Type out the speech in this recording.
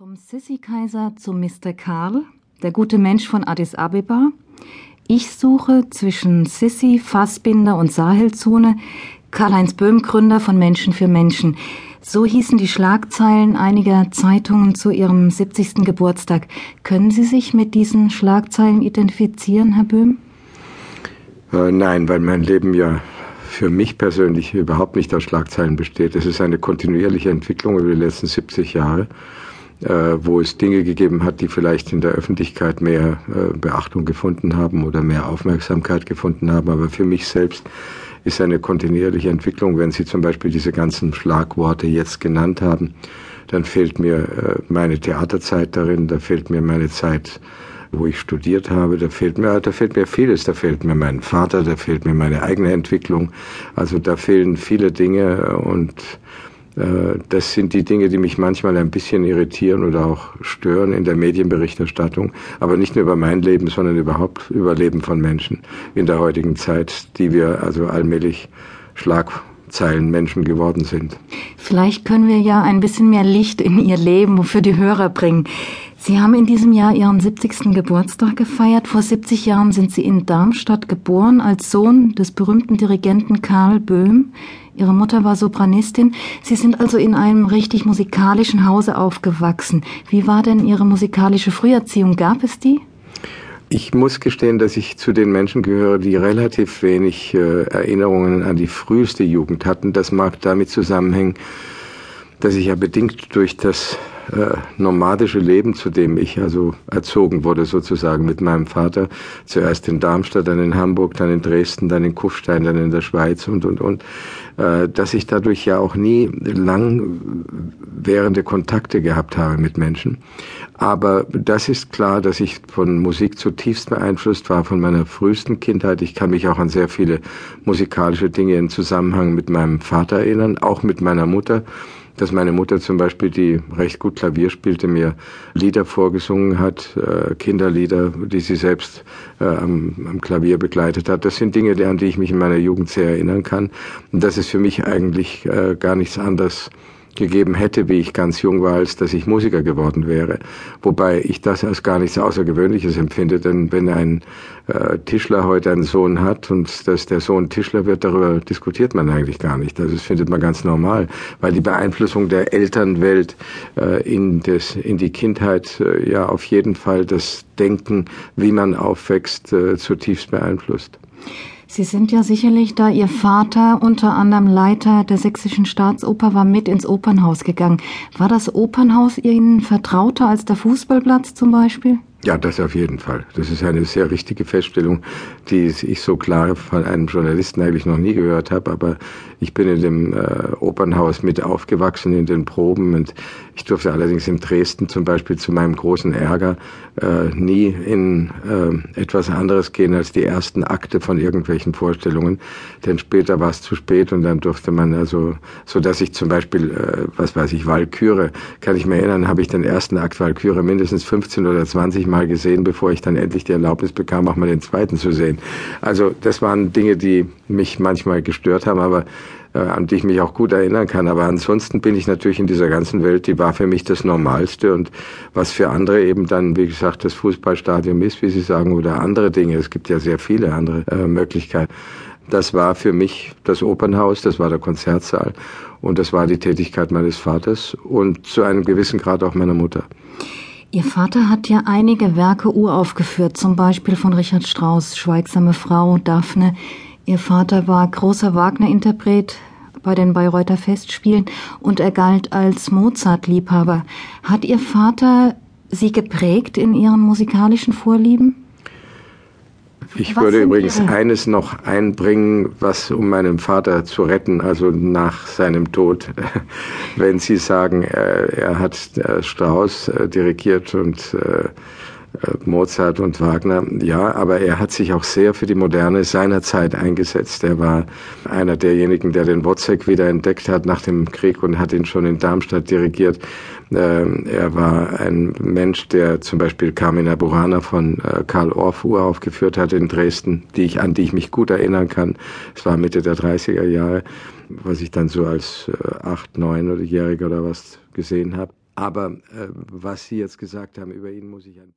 Vom Sissi-Kaiser zum Mr. Karl, der gute Mensch von Addis Abeba. Ich suche zwischen Sissi, Fassbinder und Sahelzone Karl-Heinz Böhm, Gründer von Menschen für Menschen. So hießen die Schlagzeilen einiger Zeitungen zu ihrem 70. Geburtstag. Können Sie sich mit diesen Schlagzeilen identifizieren, Herr Böhm? Äh, nein, weil mein Leben ja für mich persönlich überhaupt nicht aus Schlagzeilen besteht. Es ist eine kontinuierliche Entwicklung über die letzten 70 Jahre wo es Dinge gegeben hat, die vielleicht in der Öffentlichkeit mehr äh, Beachtung gefunden haben oder mehr Aufmerksamkeit gefunden haben. Aber für mich selbst ist eine kontinuierliche Entwicklung. Wenn Sie zum Beispiel diese ganzen Schlagworte jetzt genannt haben, dann fehlt mir äh, meine Theaterzeit darin, da fehlt mir meine Zeit, wo ich studiert habe, da fehlt mir, da fehlt mir vieles, da fehlt mir mein Vater, da fehlt mir meine eigene Entwicklung. Also da fehlen viele Dinge und äh, das sind die Dinge, die mich manchmal ein bisschen irritieren oder auch stören in der Medienberichterstattung, aber nicht nur über mein Leben, sondern überhaupt über Leben von Menschen in der heutigen Zeit, die wir also allmählich Schlagzeilenmenschen geworden sind. Vielleicht können wir ja ein bisschen mehr Licht in Ihr Leben für die Hörer bringen. Sie haben in diesem Jahr Ihren 70. Geburtstag gefeiert. Vor 70 Jahren sind Sie in Darmstadt geboren als Sohn des berühmten Dirigenten Karl Böhm. Ihre Mutter war Sopranistin. Sie sind also in einem richtig musikalischen Hause aufgewachsen. Wie war denn Ihre musikalische Früherziehung? Gab es die? Ich muss gestehen, dass ich zu den Menschen gehöre, die relativ wenig äh, Erinnerungen an die früheste Jugend hatten. Das mag damit zusammenhängen, dass ich ja bedingt durch das äh, nomadische Leben, zu dem ich also erzogen wurde, sozusagen mit meinem Vater. Zuerst in Darmstadt, dann in Hamburg, dann in Dresden, dann in Kufstein, dann in der Schweiz und, und, und, äh, dass ich dadurch ja auch nie lang währende Kontakte gehabt habe mit Menschen. Aber das ist klar, dass ich von Musik zutiefst beeinflusst war, von meiner frühesten Kindheit. Ich kann mich auch an sehr viele musikalische Dinge im Zusammenhang mit meinem Vater erinnern, auch mit meiner Mutter dass meine Mutter zum Beispiel, die recht gut Klavier spielte, mir Lieder vorgesungen hat, äh, Kinderlieder, die sie selbst äh, am, am, Klavier begleitet hat. Das sind Dinge, an die ich mich in meiner Jugend sehr erinnern kann. Und das ist für mich eigentlich äh, gar nichts anderes gegeben hätte, wie ich ganz jung war, als dass ich Musiker geworden wäre. Wobei ich das als gar nichts Außergewöhnliches empfinde, denn wenn ein äh, Tischler heute einen Sohn hat und dass der Sohn Tischler wird, darüber diskutiert man eigentlich gar nicht. Also das findet man ganz normal, weil die Beeinflussung der Elternwelt äh, in, des, in die Kindheit äh, ja auf jeden Fall das Denken, wie man aufwächst, äh, zutiefst beeinflusst. Sie sind ja sicherlich, da Ihr Vater unter anderem Leiter der Sächsischen Staatsoper war, mit ins Opernhaus gegangen. War das Opernhaus Ihnen vertrauter als der Fußballplatz zum Beispiel? Ja, das auf jeden Fall. Das ist eine sehr richtige Feststellung, die ich so klar von einem Journalisten eigentlich noch nie gehört habe. Aber ich bin in dem äh, Opernhaus mit aufgewachsen in den Proben und ich durfte allerdings in Dresden zum Beispiel zu meinem großen Ärger äh, nie in äh, etwas anderes gehen als die ersten Akte von irgendwelchen Vorstellungen. Denn später war es zu spät und dann durfte man also, so dass ich zum Beispiel, äh, was weiß ich, Walküre, kann ich mir erinnern, habe ich den ersten Akt Walküre mindestens 15 oder 20 Mal gesehen, bevor ich dann endlich die Erlaubnis bekam, auch mal den zweiten zu sehen. Also das waren Dinge, die mich manchmal gestört haben, aber äh, an die ich mich auch gut erinnern kann. Aber ansonsten bin ich natürlich in dieser ganzen Welt, die war für mich das Normalste und was für andere eben dann, wie gesagt, das Fußballstadion ist, wie Sie sagen, oder andere Dinge. Es gibt ja sehr viele andere äh, Möglichkeiten. Das war für mich das Opernhaus, das war der Konzertsaal und das war die Tätigkeit meines Vaters und zu einem gewissen Grad auch meiner Mutter. Ihr Vater hat ja einige Werke uraufgeführt, zum Beispiel von Richard Strauss, Schweigsame Frau, Daphne. Ihr Vater war großer Wagner-Interpret bei den Bayreuther Festspielen und er galt als Mozart-Liebhaber. Hat Ihr Vater Sie geprägt in Ihren musikalischen Vorlieben? Ich was würde übrigens Ihre? eines noch einbringen, was um meinen Vater zu retten, also nach seinem Tod. Wenn Sie sagen, er hat äh, Strauss äh, dirigiert und äh, Mozart und Wagner, ja, aber er hat sich auch sehr für die Moderne seiner Zeit eingesetzt. Er war einer derjenigen, der den Wozzeck wieder entdeckt hat nach dem Krieg und hat ihn schon in Darmstadt dirigiert. Ähm, er war ein Mensch, der zum Beispiel Carmina Burana von äh, Karl Orff uraufgeführt hat in Dresden, die ich, an die ich mich gut erinnern kann. Es war Mitte der 30er Jahre, was ich dann so als äh, acht, neun oder Jähriger oder was gesehen habe. Aber äh, was Sie jetzt gesagt haben über ihn, muss ich ein